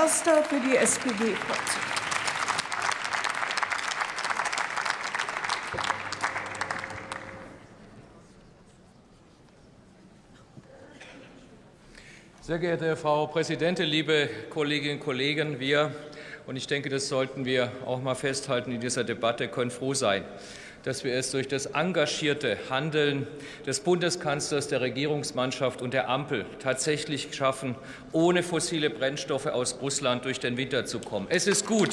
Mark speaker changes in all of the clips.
Speaker 1: Erster für die SPD-Fraktion.
Speaker 2: Sehr geehrte Frau Präsidentin, liebe Kolleginnen und Kollegen, wir, und ich denke, das sollten wir auch mal festhalten in dieser Debatte, können froh sein, dass wir es durch das engagierte Handeln des Bundeskanzlers, der Regierungsmannschaft und der Ampel tatsächlich schaffen, ohne fossile Brennstoffe aus Russland durch den Winter zu kommen. Es ist gut,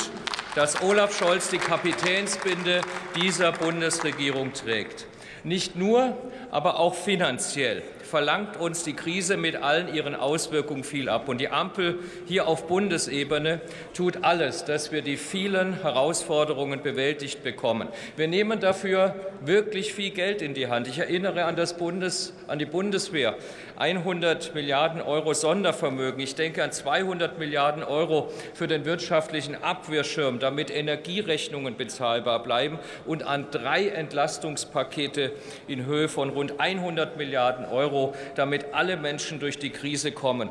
Speaker 2: dass Olaf Scholz die Kapitänsbinde dieser Bundesregierung trägt. Nicht nur, aber auch finanziell verlangt uns die Krise mit allen ihren Auswirkungen viel ab. Und die Ampel hier auf Bundesebene tut alles, dass wir die vielen Herausforderungen bewältigt bekommen. Wir nehmen dafür wirklich viel Geld in die Hand. Ich erinnere an, das Bundes, an die Bundeswehr. 100 Milliarden Euro Sondervermögen. Ich denke an 200 Milliarden Euro für den wirtschaftlichen Abwehrschirm, damit Energierechnungen bezahlbar bleiben und an drei Entlastungspakete in Höhe von rund 100 Milliarden Euro, damit alle Menschen durch die Krise kommen.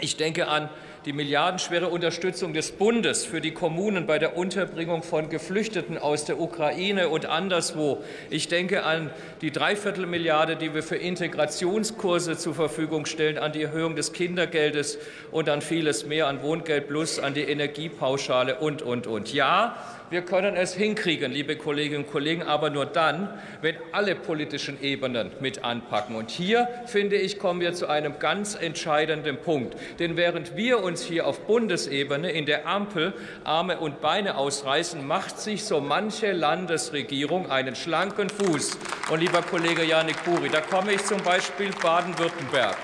Speaker 2: Ich denke an die milliardenschwere Unterstützung des Bundes für die Kommunen bei der Unterbringung von Geflüchteten aus der Ukraine und anderswo. Ich denke an die Dreiviertelmilliarde, die wir für Integrationskurse zur Verfügung stellen, an die Erhöhung des Kindergeldes und an vieles mehr, an Wohngeld Plus, an die Energiepauschale und, und, und. Ja, wir können es hinkriegen, liebe Kolleginnen und Kollegen, aber nur dann, wenn alle politischen Ebenen mit anpacken. Und hier, finde ich, kommen wir zu einem ganz entscheidenden Punkt. Denn während wir uns hier auf Bundesebene in der Ampel Arme und Beine ausreißen, macht sich so manche Landesregierung einen schlanken Fuß. Und lieber Kollege Janik Buri, da komme ich zum Beispiel Baden-Württemberg.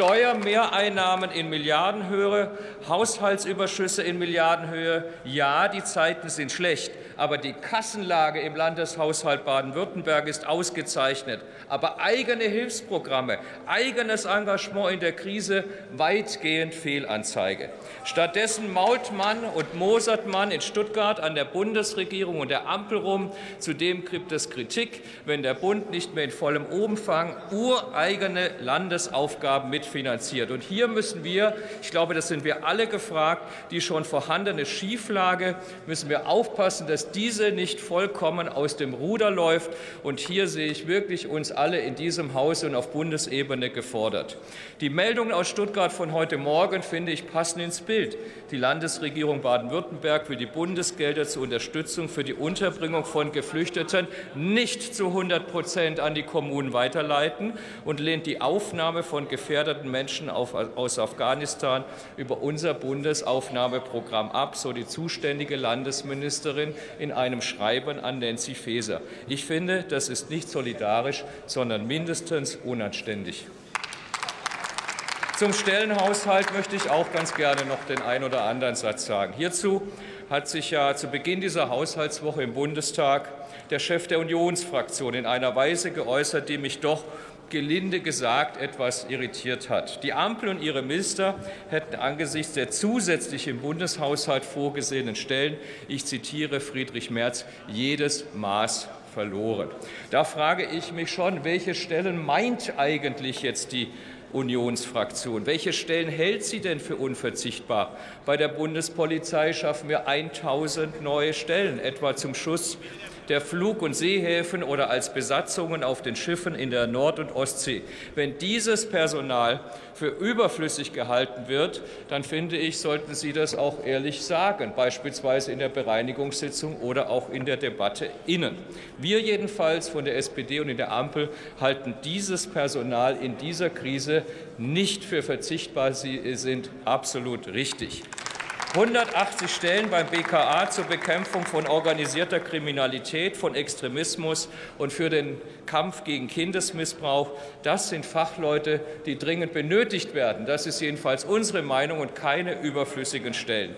Speaker 2: Steuermehreinnahmen in Milliardenhöhe, Haushaltsüberschüsse in Milliardenhöhe. Ja, die Zeiten sind schlecht, aber die Kassenlage im Landeshaushalt Baden-Württemberg ist ausgezeichnet. Aber eigene Hilfsprogramme, eigenes Engagement in der Krise weitgehend Fehlanzeige. Stattdessen mault man und mosert man in Stuttgart an der Bundesregierung und der Ampel rum. Zudem gibt es Kritik, wenn der Bund nicht mehr in vollem Umfang ureigene Landesaufgaben mitfinanziert. Und hier müssen wir, ich glaube, das sind wir alle gefragt, die schon vorhandene Schieflage müssen wir aufpassen, dass diese nicht vollkommen aus dem Ruder läuft. Und hier sehe ich wirklich uns alle in diesem Haus und auf Bundesebene gefordert. Die Meldungen aus Stuttgart von heute Morgen, finde ich, passen ins Bild. Die Landesregierung Baden-Württemberg will die Bundesgelder zur Unterstützung für die Unterbringung von Geflüchteten nicht zu 100 Prozent an die Kommunen weiterleiten und lehnt die Aufnahme von gefährdeten Menschen aus Afghanistan über unser Bundesaufnahmeprogramm ab, so die zuständige Landesministerin in einem Schreiben an Nancy Faeser. Ich finde, das ist nicht solidarisch, sondern mindestens unanständig. Zum Stellenhaushalt möchte ich auch ganz gerne noch den einen oder anderen Satz sagen. Hierzu hat sich ja zu Beginn dieser Haushaltswoche im Bundestag der Chef der Unionsfraktion in einer Weise geäußert, die mich doch gelinde gesagt etwas irritiert hat. Die Ampel und ihre Minister hätten angesichts der zusätzlich im Bundeshaushalt vorgesehenen Stellen, ich zitiere Friedrich Merz, jedes Maß verloren. Da frage ich mich schon, welche Stellen meint eigentlich jetzt die Unionsfraktion. Welche Stellen hält sie denn für unverzichtbar? Bei der Bundespolizei schaffen wir 1000 neue Stellen, etwa zum Schutz der Flug- und Seehäfen oder als Besatzungen auf den Schiffen in der Nord- und Ostsee. Wenn dieses Personal für überflüssig gehalten wird, dann finde ich, sollten Sie das auch ehrlich sagen, beispielsweise in der Bereinigungssitzung oder auch in der Debatte innen. Wir jedenfalls von der SPD und in der Ampel halten dieses Personal in dieser Krise nicht für verzichtbar. Sie sind absolut richtig. 180 Stellen beim BKA zur Bekämpfung von organisierter Kriminalität, von Extremismus und für den Kampf gegen Kindesmissbrauch. Das sind Fachleute, die dringend benötigt werden. Das ist jedenfalls unsere Meinung und keine überflüssigen Stellen.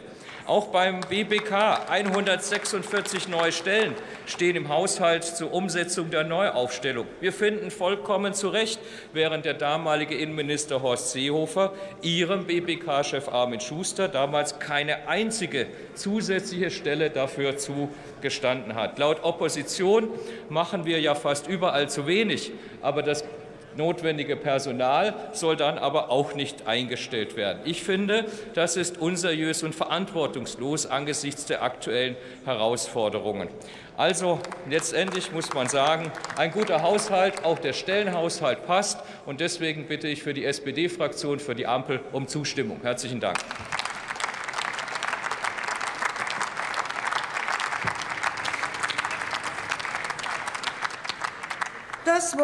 Speaker 2: Auch beim BBK 146 neue Stellen stehen im Haushalt zur Umsetzung der Neuaufstellung. Wir finden vollkommen zu Recht, während der damalige Innenminister Horst Seehofer ihrem BBK-Chef Armin Schuster damals keine einzige zusätzliche Stelle dafür zugestanden hat. Laut Opposition machen wir ja fast überall zu wenig, aber das notwendige Personal soll dann aber auch nicht eingestellt werden. Ich finde, das ist unseriös und verantwortungslos angesichts der aktuellen Herausforderungen. Also letztendlich muss man sagen, ein guter Haushalt, auch der Stellenhaushalt passt. Und deswegen bitte ich für die SPD-Fraktion, für die Ampel um Zustimmung. Herzlichen Dank.